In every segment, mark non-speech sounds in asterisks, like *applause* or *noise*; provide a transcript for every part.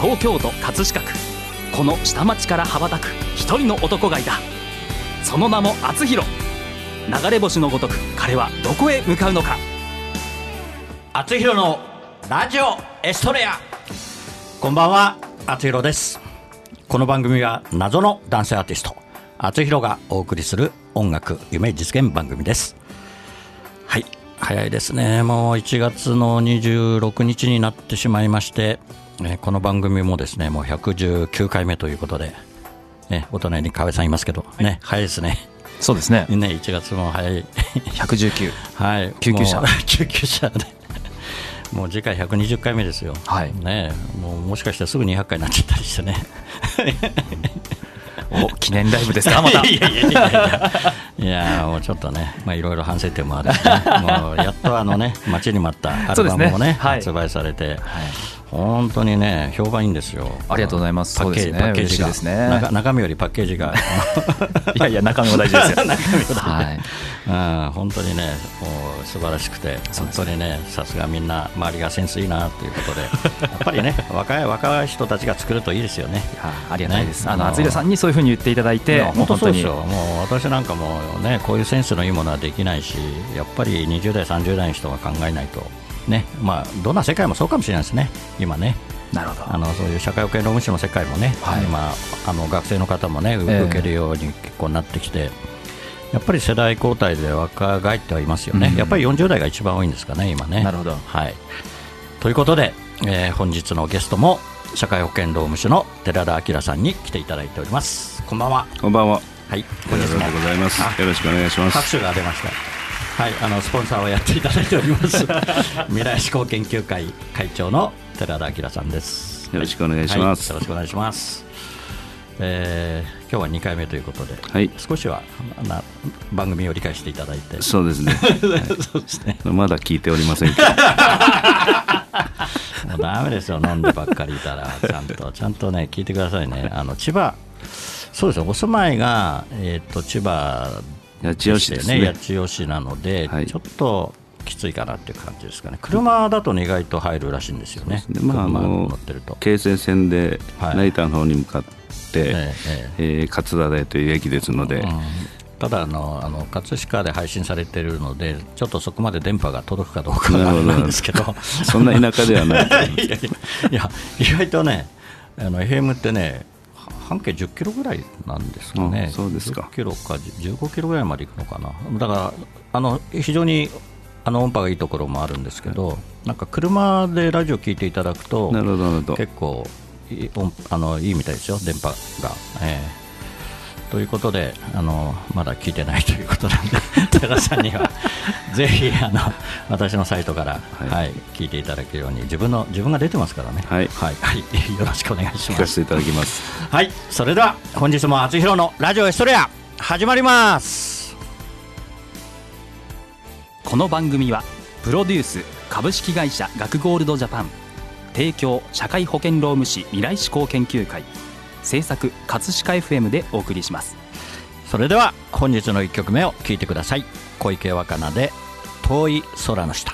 東京都葛飾区。この下町から羽ばたく一人の男がいた。その名も厚弘。流れ星のごとく彼はどこへ向かうのか。厚弘のラジオエストレア。こんばんは厚弘です。この番組は謎の男性アーティスト厚弘がお送りする音楽夢実現番組です。はい早いですね。もう1月の26日になってしまいましてえこの番組もですねもう119回目ということで、ね、お隣に河合さんいますけど、ね、早いですね。そうですね。*laughs* ね、1月も早い。*laughs* 119。はい。救急車。*laughs* 救急車で。もう次回120回目ですよ。はい。ね、もうもしかしたらすぐ200回になっちゃったりしてね。お記念ライブですか、また。いやいやいやいやいやもうちょっとね、まあ、いろいろ反省点もあるし、ね、もうやっとあのね、待ちに待ったアルバムもね、ねはい、発売されて、はい本当にね評判いいんですよ。ありがとうございます。パッケージ、ね、パッケージが。ですね。中身よりパッケージが。*laughs* いやいや中身も大事ですよ。*laughs* 中身も大事、はい、*laughs* 本当にねもう素晴らしくて本当にねさすがみんな周りがセンスいいなということでやっぱりね若い若い人たちが作るといいですよね。ありがたいです、ね、あの厚井さんにそういうふうに言っていただいて本当そうですよ。もう私なんかもねこういうセンスのいいものはできないしやっぱり20代30代の人が考えないとねまあ、どんな世界もそうかもしれないですね、今ね。なるほどあのそういう社会保険労務士の世界もね、はい、今あの学生の方もね受けるように結構なってきて、やっぱり世代交代で若返ってはいますよね、うん、やっぱり40代が一番多いんですかね、今ね。なるほど、はい、ということで、えー、本日のゲストも社会保険労務士の寺田明さんに来ていただいております。こんばんは。こんばんは。はい、本日もございます。よろしくお願いします。拍手が出ました。はい、あのスポンサーをやっていただいております。*laughs* 未来志向研究会会長の寺田明さんです。よろしくお願いします、はい、よろしくお願いします。えー、今日は2回目ということで、はい、少しはな番組を理解していただいて。そうですね。*laughs* そうですね。まだ聞いておりませんけど。*laughs* もうダメですよ。飲んでばっかりいたらちゃんと。ちゃんとね聞いてくださいね。あの千葉。そうですよ。お住まいが、えーと千葉八千代市ですね。八千代市なので、はい、ちょっときついかなっていう感じですかね。車だと、ね、意外と入るらしいんですよね、ね。まあ、あの京成線で成田の方に向かって、はい、え。ー、えー、勝田台という駅ですので、うん、ただあのあの葛飾で配信されているのでちょっとそこまで電波が届くかどうかなんですけど。そんな田舎ではない *laughs* いやいや意外とねあの FM ってね半径10キロぐらいなんですかね、そうですか。10キロか15キロぐらいまで行くのかな、だからあの非常にあの音波がいいところもあるんですけど、なんか車でラジオ聞いていただくと、結構いあのいいみたいですよ、電波が。えーということであのまだ聞いてないということなんで *laughs* 寺さんには *laughs* ぜひあの私のサイトから、はい、はい、聞いていただけるように自分の自分が出てますからね、はい、はい、はい、*laughs* よろしくお願いします。聞かせていただきます。はい、それでは本日も厚弘のラジオエストレア始まります。この番組はプロデュース株式会社学ゴールドジャパン提供社会保険労務士未来志向研究会制作葛飾 FM でお送りします。それでは本日の1曲目を聴いてください。小池若菜で遠い空の下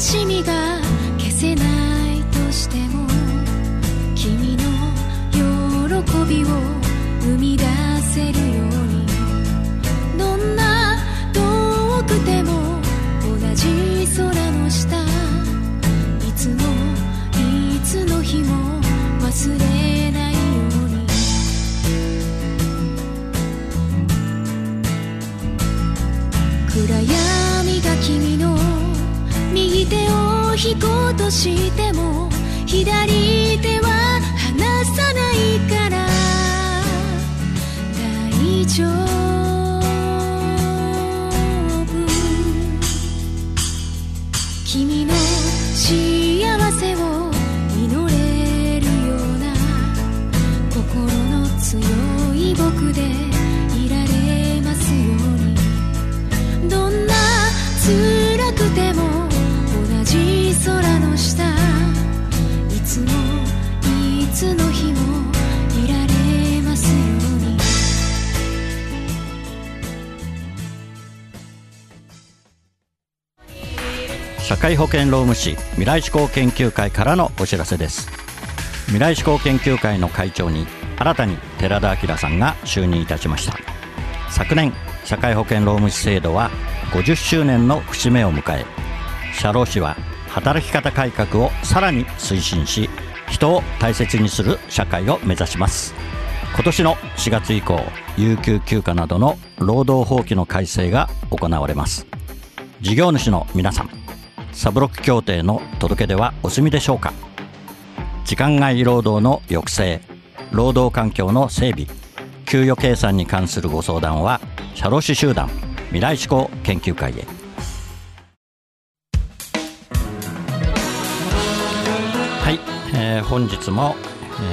悲しが消せないとしても君の喜びを生み出せるようにどんな遠くても同じ空の下いつも引こうとしても左手は離さないから。大丈夫。会保険労務士未来志向研究会からのお知らせです。未来志向研究会の会長に新たに寺田明さんが就任いたしました。昨年社会保険労務士制度は50周年の節目を迎え社労士は働き方改革をさらに推進し人を大切にする社会を目指します。今年の4月以降有給休暇などの労働法規の改正が行われます。事業主の皆さんサブロック協定の届け出はお済みでしょうか？時間外労働の抑制労働環境の整備給与計算に関するご相談は社労士集団未来志向研究会へはい、えー本日も、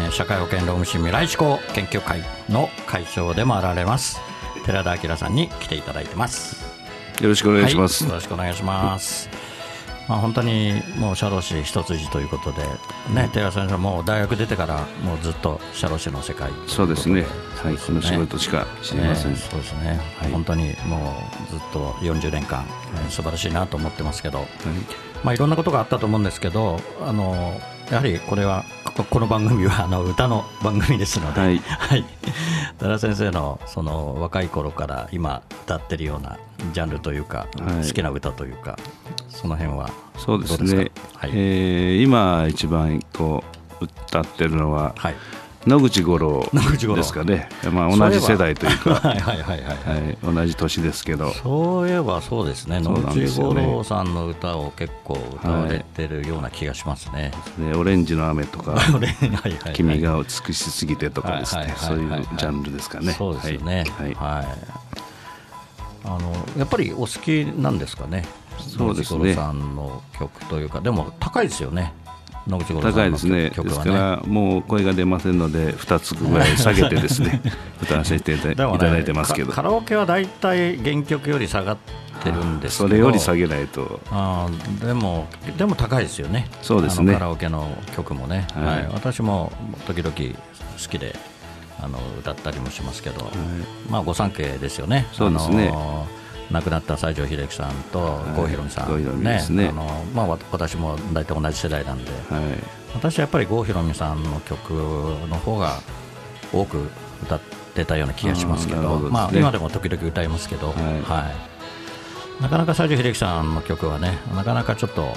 えー社会保険労務士未来志向研究会の会長でもあられます寺田明さんに来ていただいてますよろしくお願いします。はい、よろしくお願いします。まあ、本当にもう社労士一筋ということで、ね、寺田先生、もう大学出てからもうずっと社労士の世界。そうですね。はい、そうで。すね仕事しか知りません。ね。そうですね、はい。本当にもうずっと40年間、えー素晴らしいなと思ってますけど、はい。まあ、いろんなことがあったと思うんですけど、あのやはりこれは、ここの番組はあの歌の番組ですので、はい。はい、多田先生のその若い頃から今歌ってるようなジャンルというか、はい。好きな歌というか、その辺はそうですね。か？はい。えー今一番こう歌ってるのははい、野口五郎ですかね。まあ同じ世代というか、*laughs* はいはいはいはいはい、同じ年ですけど、そういえばそうですね、野口五郎さんの歌を結構歌われてるような気がしますね。ね、オレンジの雨とか、君が美しすぎてとかですはいね、はいはいはいそういうジャンルですかね。そうですよね。はい。はいはいあのやっぱりお好きなんですかね。そうですね野口五郎さんの曲というか、でも高いですよね。野口高いですね。曲はですから、もう声が出ませんので、2つぐらい下げてですね、*laughs* 歌わせていただいてますけど。カ、カラオケはだいたい原曲より下がってるんですけど。それより下げないと、あーでもでも高いですよね。そうですね。カラオケの曲もね、はい。はい。私も時々好きであの歌ったりもしますけど、まあ御三家ですよね。そうですね。あの亡くなった西城秀樹さんとい。郷ひろみさん、郷ひろみですね。あのまあ、わ私も大体同じ世代なんで、はい、私はやっぱり郷ひろみさんの曲の方が多く歌ってたような気がしますけど。どね。まあ、今でも時々歌いますけど、はい。はい。なかなか西城秀樹さんの曲はねなかなかちょっと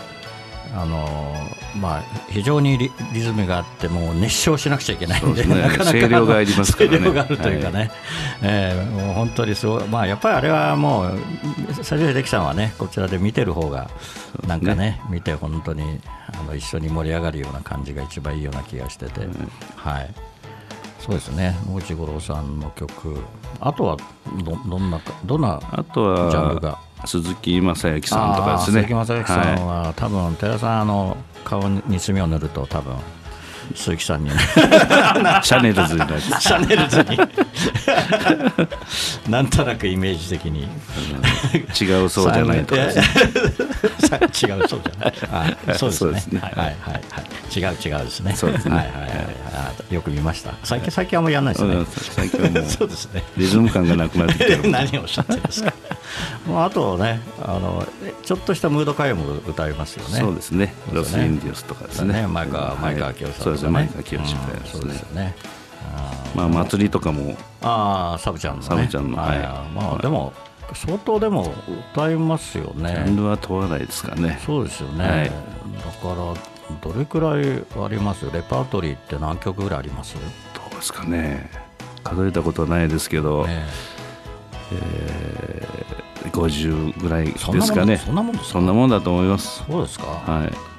あのーまあ、非常にリリズムがあってもう熱唱しなくちゃいけないんでね。なかなか声量がありますからね。声量があるというかね、えーもう本当にすごい、まあ、やっぱりあれはもう西城秀樹さんはねこちらで見てる方がなんかね見て本当にあの一緒に盛り上がるような感じが一番いいような気がしてて、はい。そうですね。野口五郎さんの曲。あとはどどんなかどんなあとはジャンルが？鈴木雅之さんとかですね。鈴木雅之さんはは、多分寺さんあの顔に墨を塗ると多分鈴木さんに、*laughs* シャネルズにシャネルズに。*laughs* なんとなくイメージ的に。違うそうじゃないとか。*laughs* 違うそうじゃない。あそうですね。ねはいはいはいはい。違う違うですね。そうですね。はいはいはい。あよく見ました。最近最近あんまりやらないですね。うん最近はもうそうですね。リズム感がなくなってきてる。何をおっしゃってるんですかもうあとねあのちょっとしたムード歌謡も歌いますよね。そうですね。ロス・インディオスとかですね。ね前川前川清さんとかね。そうですよね。まあ祭りとかも。ああサブちゃんの、ね、サブちゃんのはい。まあでも相当でも歌いますよね。ジャンルは問わないですかね。そうですよね、はい、だからどれくらいあります？レパートリーって何曲ぐらいあります？どうですかね。数えたことはないですけど、ねえー、50ぐらいですかね。そんなもんそんなもんだと思います。そうですか。はい。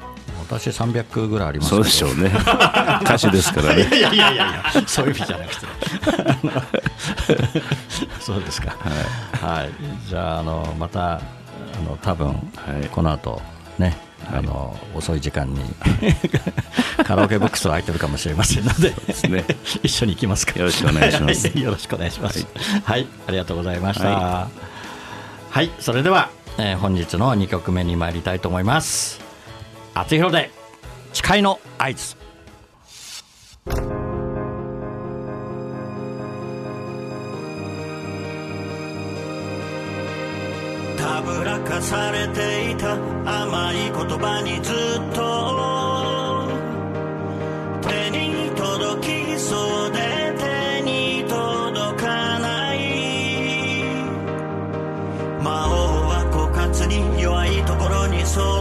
私300ぐらいありますそうでしょうね。*laughs* 歌手ですからね。いやいやいやいやそういう意味じゃなくて。*laughs* そうですか。はい、はい、じゃああのまたあの多分、はい、この後ねあの、遅い時間に *laughs* カラオケボックスは空いてるかもしれませんのでね、一緒に行きますかよろしくお願いします、よろしくお願いします、はい、ありがとうございました、はい、はい、それでは、えー、本日の2曲目に参りたいと思います。厚弘で誓いの合図。たぶらかされていた甘い言葉にずっと。手に届きそうでと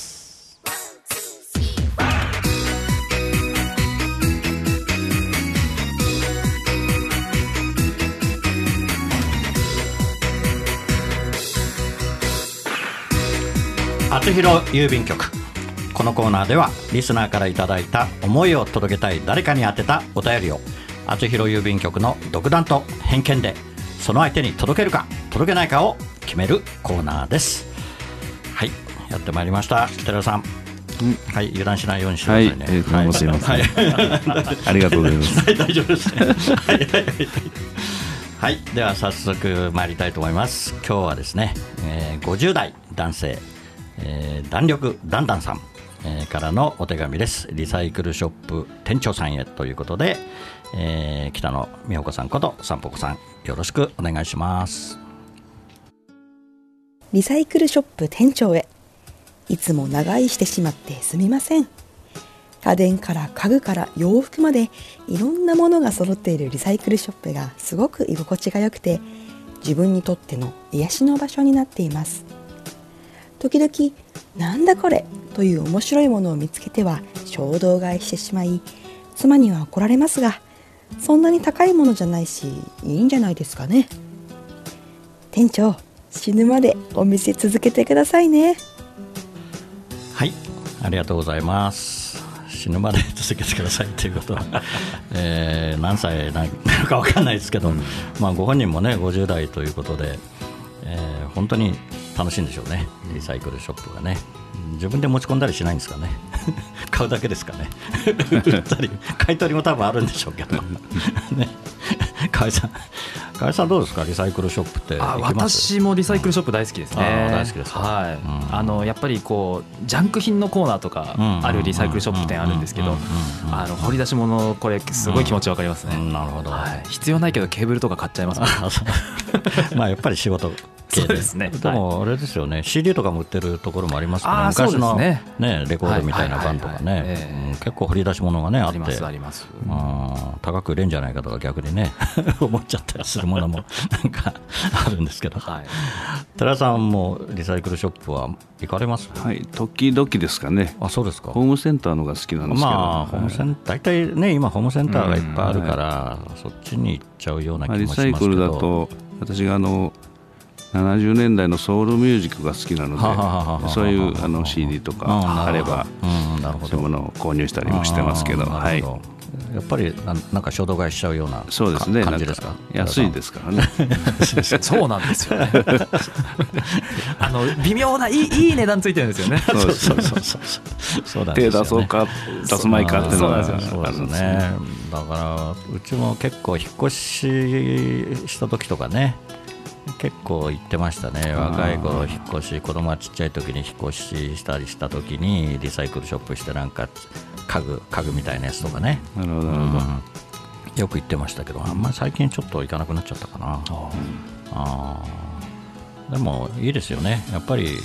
厚弘郵便局。このコーナーではリスナーからいただいた思いを届けたい誰かに宛てたお便りを厚弘郵便局の独断と偏見でその相手に届けるか届けないかを決めるコーナーです。はいやってまいりました。寺田さん、はい油断しないようにしてくださいね。はいえーどうもすいませんはい。*laughs* ありがとうございます。はい大丈夫ですね。はいはいでは早速参りたいと思います。今日はですね、えー50代男性、えー弾力だんだんさん、えーからのお手紙です。リサイクルショップ店長さんへということで、えー北野美穂子さんことさんぽこさんよろしくお願いします。リサイクルショップ店長へいつも長居してしまってすみません。家電から家具から洋服までいろんなものが揃っているリサイクルショップがすごく居心地が良くて自分にとっての癒しの場所になっています。時々なんだこれという面白いものを見つけては衝動買いしてしまい妻には怒られますがそんなに高いものじゃないしいいんじゃないですかね。店長死ぬまでお店続けてくださいね。はいありがとうございます。死ぬまで続けてくださいということは、*laughs* えー何歳なのか分かんないですけど、まあ、ご本人もね50代ということで、えー本当に楽しいんでしょうね。リサイクルショップがね。自分で持ち込んだりしないんですかね。*laughs* 買うだけですかね。売ったり買い取りも多分あるんでしょうけど。ね。河合さん河合さんどうですか？リサイクルショップって私もリサイクルショップ大好きですね。大好きですか？はい、うん。あのやっぱりこうジャンク品のコーナーとかうん。あるリサイクルショップ店あるんですけど掘り出し物これすごい気持ちわかりますね。うん。なるほど、はい、必要ないけどケーブルとか買っちゃいます *laughs* まあやっぱり仕事系そうですね。でもあれですよね、CD とかも売ってるところもありますけど、昔のね。ねレコードみたいな版とかね。結構掘り出し物がねあって。ありますあります。うん高く売れんじゃないかとか逆にね *laughs* 思っちゃったりするものも *laughs* なんかあるんですけど、はい。寺さんもリサイクルショップは行かれます？はい。時々ですかね。あそうですか。ホームセンターのが好きなんですけど、まあ、ホームセン大体ね、今、ホームセンターがいっぱいあるから、うそっちに行っちゃうような気まあもしますけど、リサイクルだと私があの70年代のソウルミュージックが好きなのでそういうあの CD とかうんあればそういうものを購入したりもしてますけどはい。やっぱりなんなんか衝動買いしちゃうようなそうですね。感じですか？安いですからね。*laughs* そうなんですよね。*laughs* あの微妙ないいいい値段ついてるんですよね。そうそうそうそうそうそうなんで手出そうか出すまいかっていうのがそうですよ。そうですあるんですね。だからうちも結構引っ越しした時とかね結構行ってましたね。若い頃引っ越し子供がちっちゃい時に引っ越ししたりした時にリサイクルショップしてなんか家具家具みたいなやつとかね。なるほど。うん。よく行ってましたけどあんまり最近ちょっと行かなくなっちゃったかな。あー。でもいいですよね。やっぱり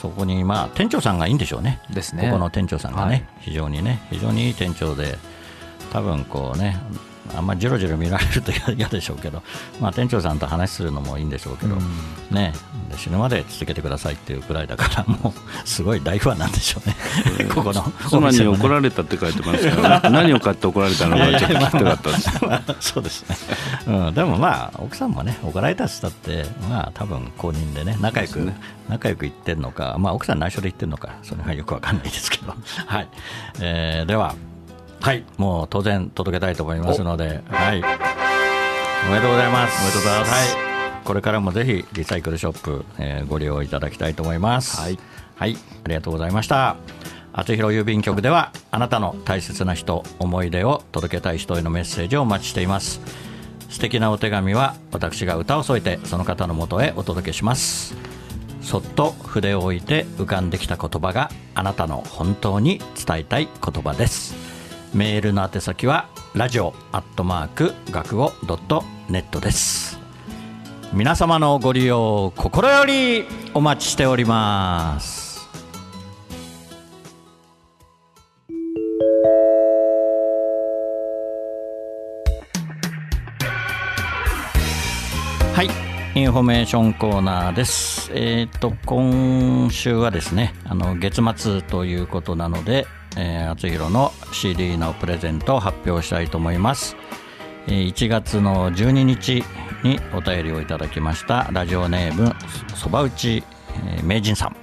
そこにまあ店長さんがいいんでしょうね。ですね。ここの店長さんがね、はい。非常にね。非常にいい店長で多分こうねあんまりじろじろ見られると嫌でしょうけど、*laughs* まあ、店長さんと話するのもいいんでしょうけど、ね、で死ぬまで続けてくださいっていうくらいだからもうすごい大ファンなんでしょうね。*laughs* ここの妻に怒られたって書いてますから。*laughs* 何を買って怒られたのかちょっと聞きたかったです。まあそうですね、うん、でもまあ奥さんもね怒られたしたってまあ多分公認でね仲良く、仲良く言ってるのかまあ奥さん内緒で言ってるのかそれはよくわかんないですけど。はい、えーでははい。もう当然届けたいと思いますので。はい。おめでとうございます。おめでとうございます。はい。これからもぜひリサイクルショップ、えーご利用いただきたいと思います。はい、はい、ありがとうございました。厚弘郵便局ではあなたの大切な人思い出を届けたい人へのメッセージをお待ちしています。素敵なお手紙は私が歌を添えてその方のもとへお届けします。そっと筆を置いて浮かんできた言葉があなたの本当に伝えたい言葉ですメールの宛先はラジオアットマーク学語ドットネットです皆様のご利用心よりお待ちしておりますはいインフォメーションコーナーです。えっ、ー、と、今週はですね、あの、月末ということなので、えー、厚弘の CD のプレゼントを発表したいと思います。えー1月の12日にお便りをいただきましたラジオネームそば打ち、えー名人さん。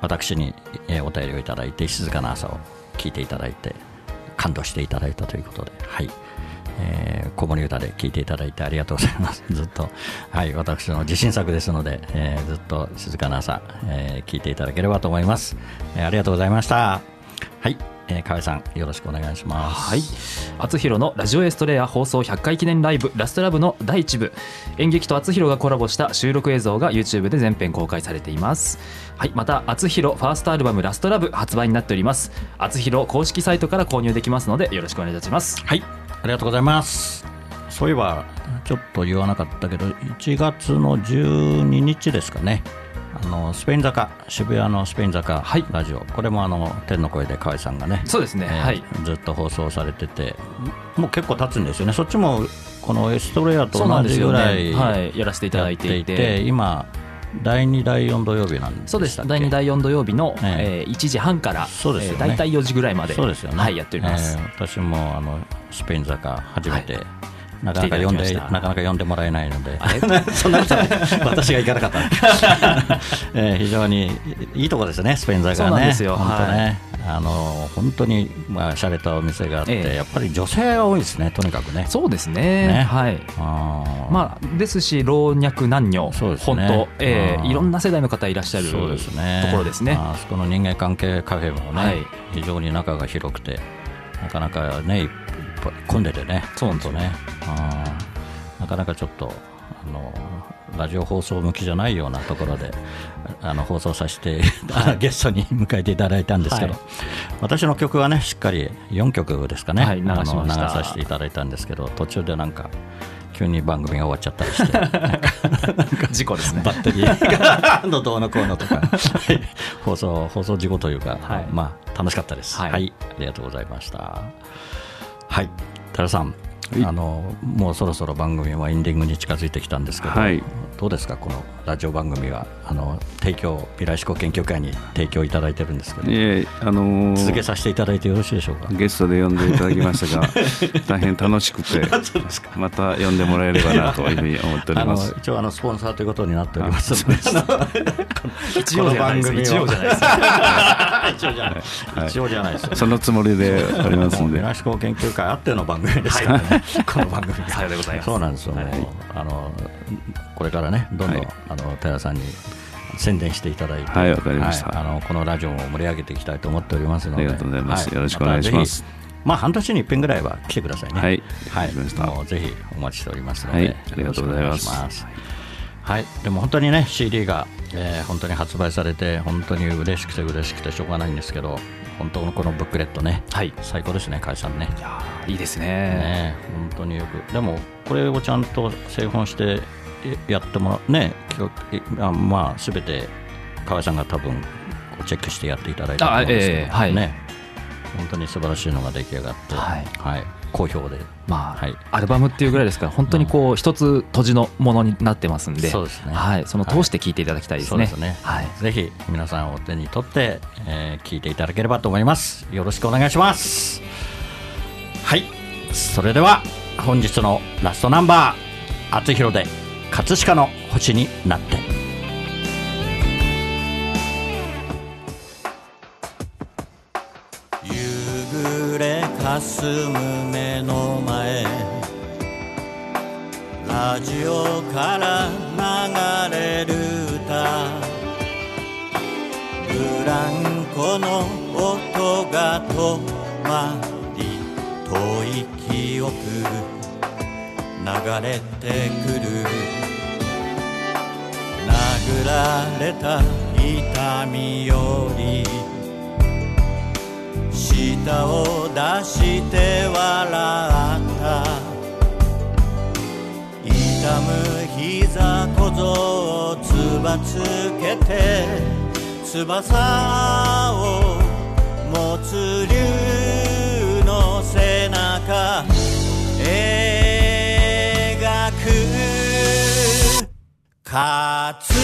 私に、えーお便りをいただいて静かな朝を聞いていただいて感動していただいたということで、はいえー、子守歌で聞いていただいてありがとうございます。*laughs* ずっと、はい、私の自信作ですので、えーずっと静かな朝、えー聞いていただければと思います。えーありがとうございました。はい、えー、河合さん、よろしくお願いします。はい、厚弘のラジオエストレア放送100回記念ライブラストラブの第1部。演劇と厚弘がコラボした収録映像が YouTube で全編公開されています。はい。また厚弘ファーストアルバムラストラブ発売になっております。厚弘公式サイトから購入できますのでよろしくお願いいたします。はい、ありがとうございます。そういえば、ちょっと言わなかったけど、1月の12日ですかね。あのスペイン坂渋谷のスペイン坂はい。ラジオ、これもあの天の声で河合さんがねそうですね。えーはい。ずっと放送されててもう結構経つんですよね。そっちもこのエストレアと同じぐらいはい。やらせていただいていて。今第2第4土曜日なんそうですしたっけ？第2第4土曜日の、ええ。ー1時半から、そうですよね。えー大体4時ぐらいまでそうですよね、はい、やっております、えー私もあのスペイン坂初めて、はいなかなか呼んでなかなか呼んでもらえないので。*laughs* そんなことない。*laughs* 私が行かなかった、*laughs* えー非常にいいところですねスペイン坂はね。すよ。本当ね、あの本当にまあ洒落たお店があって、ええ。やっぱり女性が多いですねとにかくね。そうですね。ね。はい。あー。まあ、ですし老若男女、そうですね。本当、えあー。ーいろんな世代の方いらっしゃるそうですね。ところですね。あそこの人間関係カフェもね、はい。非常に仲が広くてなかなかねぱい混んでてね。そうなんですよね。なかなかちょっとあのラジオ放送向きじゃないようなところであの放送させて、あ *laughs* ゲストに *laughs* 迎えていただいたんですけど、はい。私の曲はねしっかり4曲ですかね、はい流し流させていただいたんですけど途中でなんか急に番組が終わっちゃったりして。*laughs* 事故ですね。バッテリーがのどうのこうのとか、はい。放送放送事故というか、はい。まあ楽しかったです。は、はいい。ありがとうございました。はい、多田さん、あのもうそろそろ番組はエンディングに近づいてきたんですけど、はいどうですかこのラジオ番組は？あの提供未来志向研究会に提供いただいてるんですけど、えーあのー続けさせていただいてよろしいでしょうか？ゲストで呼んでいただきましたが *laughs* 大変楽しくてまた呼んでもらえればなというふうに思っておりあのます一応あのスポンサーということになっておりますので、一応じゃないです。一応じゃないです。一応じゃない、はい。一応じゃないですよ。そのつもりでおりますんで。未来志向研究会あっての番組ですからね、この番組が。さようでございますそうなんですよ、あのこれからねどんどん、はい。あの寺さんに宣伝していただいてはいわかりました。はいあのこのラジオも盛り上げていきたいと思っておりますのでありがとうございます。はよろしくお願いします。まあ半年に一遍ぐらいは来てくださいね。はい。はい。もうぜひお待ちしておりますので、はい。ありがとうございます。よろしくお願いしはい、でも本当にね CD が、えー本当に発売されて本当に嬉しくて嬉しくてしょうがないんですけど本当のこのブックレットね、はい。最高ですね会社ね。いやーいいですね。ね本当によく。でもこれをちゃんと製本してえやってもらうねあまあ全て河合さんが多分チェックしてやっていただいたと思うんですけど、あええはい。ね本当に素晴らしいのが出来上がって、はい。好評で。まあ、はい。アルバムっていうぐらいですから、本当にこう一つ閉じのものになってますんで、そうですね。はい、その通して聞いていただきたいですね。そうですね、はい。ぜひ皆さんお手に取って、えー聞いていただければと思います。よろしくお願いします。はい。それでは本日のラストナンバー「あつひろで葛飾の星になって」夕暮れかすむ目の前。ラジオから流れる歌。ブランコの音が止まり遠い記憶流れてくる。殴られた痛みより舌を出して笑った痛む膝小僧をつばつけて翼を持つ竜の背中描く葛飾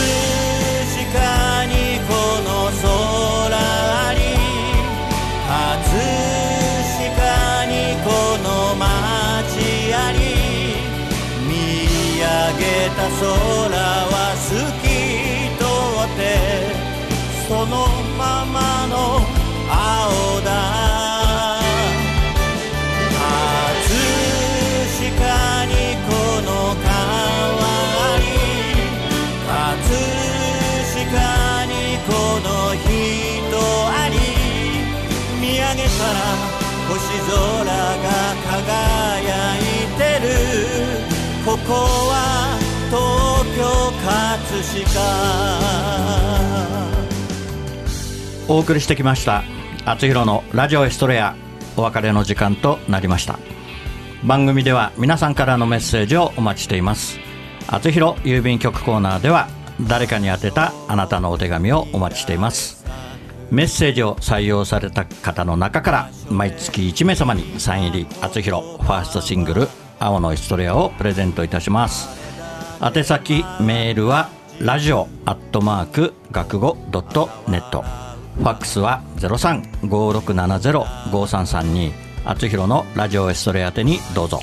まの青だ。葛飾にこの川あり葛飾にこの人あり。見上げたら星空が輝いてる。ここは東京葛飾。お送りしてきました厚弘のラジオエストレアお別れの時間となりました。番組では皆さんからのメッセージをお待ちしています。厚弘郵便局コーナーでは誰かに宛てたあなたのお手紙をお待ちしています。メッセージを採用された方の中から毎月1名様にサイン入り厚弘ファーストシングル「青のエストレア」をプレゼントいたします。宛先メールはラジオアットマーク学語ドットネット。ファックスは0356705332厚弘のラジオエストレア宛てにどうぞ。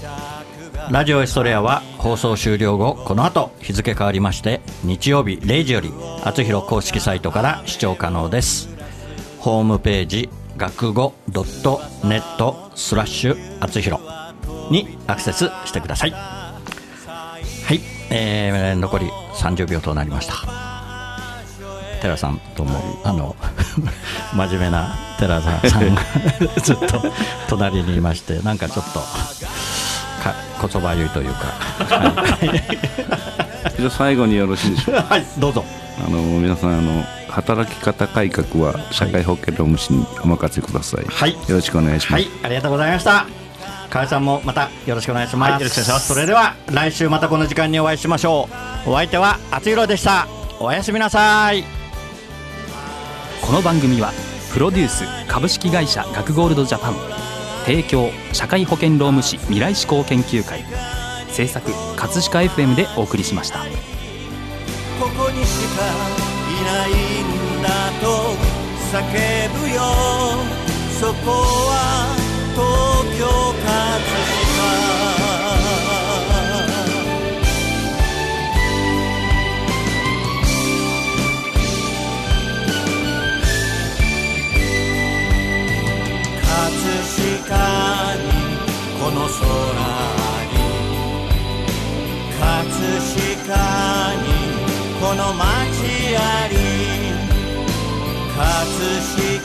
ラジオエストレアは放送終了後この後日付変わりまして日曜日0時より厚弘公式サイトから視聴可能です。ホームページ学語ドットネットスラッシュ厚弘にアクセスしてください。はい、えー、残り30秒となりました。寺さんともあの *laughs* 真面目な寺澤さんが *laughs* ずっと隣にいましてなんかちょっとか言葉言いというか、じゃあ最後によろしいでしょうか？*laughs* はい、どうぞ。あの皆さんあの働き方改革は社会保険労務士にお任せください、はい。よろしくお願いします、はい、ありがとうございました。河合さんもまたよろしくお願いします、はいよろしくお願いします。それでは来週またこの時間にお会いしましょう。お相手は厚弘でした。おやすみなさいこの番組はプロデュース株式会社学ゴールドジャパン提供社会保険労務士未来志向研究会制作葛飾 FM でお送りしました。ここにしかいないんだと叫ぶよ。そこは東京葛飾葛飾にこの空に葛飾にこの街あり。葛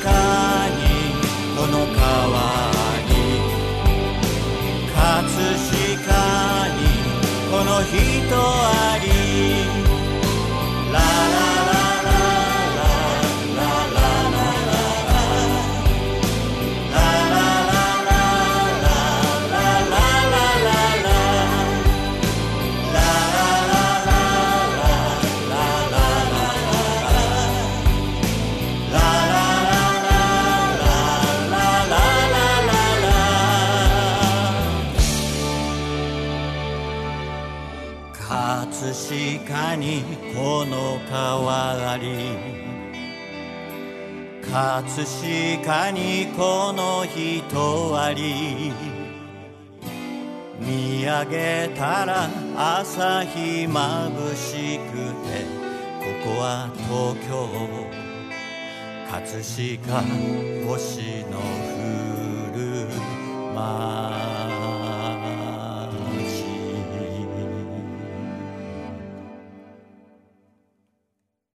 飾にこの川に。葛飾にこの人あり。ラララララかにこの人あり。見上げたら朝日まぶしくてここは東京葛飾星の降る街